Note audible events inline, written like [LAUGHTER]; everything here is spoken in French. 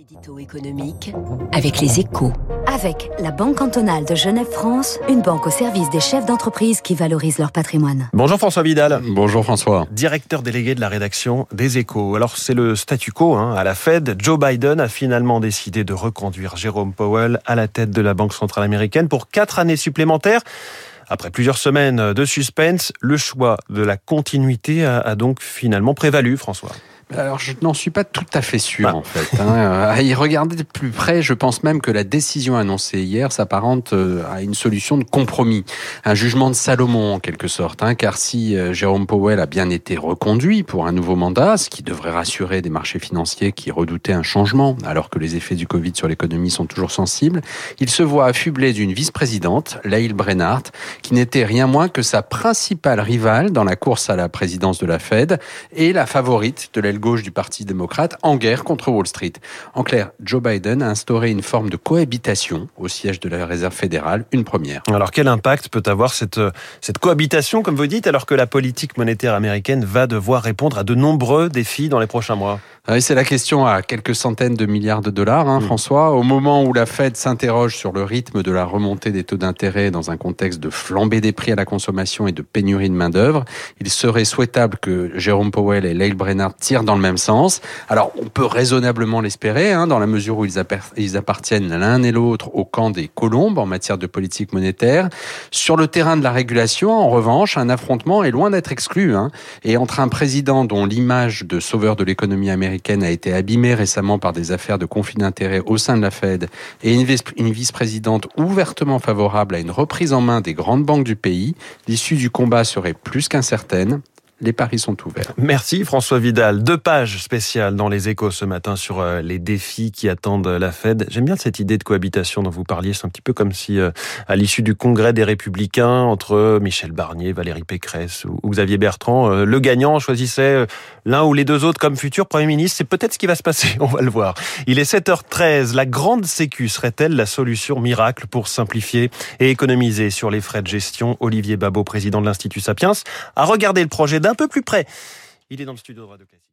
L'édito économique avec les échos. Avec la Banque cantonale de Genève-France, une banque au service des chefs d'entreprise qui valorisent leur patrimoine. Bonjour François Vidal. Bonjour François. Directeur délégué de la rédaction des échos. Alors c'est le statu quo hein, à la Fed. Joe Biden a finalement décidé de reconduire Jérôme Powell à la tête de la Banque centrale américaine pour quatre années supplémentaires. Après plusieurs semaines de suspense, le choix de la continuité a, a donc finalement prévalu, François. Alors, je n'en suis pas tout à fait sûr, bah. en fait. Hein. À y regarder de plus près, je pense même que la décision annoncée hier s'apparente euh, à une solution de compromis. Un jugement de Salomon, en quelque sorte. Hein, car si euh, Jérôme Powell a bien été reconduit pour un nouveau mandat, ce qui devrait rassurer des marchés financiers qui redoutaient un changement, alors que les effets du Covid sur l'économie sont toujours sensibles, il se voit affublé d'une vice-présidente, Laïl Brennart, qui n'était rien moins que sa principale rivale dans la course à la présidence de la Fed et la favorite de l'aile gauche du Parti démocrate en guerre contre Wall Street. En clair, Joe Biden a instauré une forme de cohabitation au siège de la Réserve fédérale, une première. Alors quel impact peut avoir cette, cette cohabitation, comme vous dites, alors que la politique monétaire américaine va devoir répondre à de nombreux défis dans les prochains mois? Ah oui, c'est la question à quelques centaines de milliards de dollars, hein, mmh. François. Au moment où la Fed s'interroge sur le rythme de la remontée des taux d'intérêt dans un contexte de flambée des prix à la consommation et de pénurie de main-d'œuvre, il serait souhaitable que Jérôme Powell et Lael Brennard tirent dans le même sens. Alors, on peut raisonnablement l'espérer, hein, dans la mesure où ils, appartiennent l'un et l'autre au camp des colombes en matière de politique monétaire. Sur le terrain de la régulation, en revanche, un affrontement est loin d'être exclu. Hein, et entre un président dont l'image de sauveur de l'économie américaine a été abîmée récemment par des affaires de conflit d'intérêts au sein de la Fed et une vice-présidente ouvertement favorable à une reprise en main des grandes banques du pays, l'issue du combat serait plus qu'incertaine les paris sont ouverts. Merci François Vidal. Deux pages spéciales dans les échos ce matin sur euh, les défis qui attendent la Fed. J'aime bien cette idée de cohabitation dont vous parliez. C'est un petit peu comme si, euh, à l'issue du congrès des Républicains, entre Michel Barnier, Valérie Pécresse ou Xavier Bertrand, euh, le gagnant choisissait l'un ou les deux autres comme futur Premier ministre. C'est peut-être ce qui va se passer. [LAUGHS] On va le voir. Il est 7h13. La grande sécu serait-elle la solution miracle pour simplifier et économiser sur les frais de gestion? Olivier Babot, président de l'Institut Sapiens, a regardé le projet d'un un peu plus près. Il est dans le studio de Radio Classique.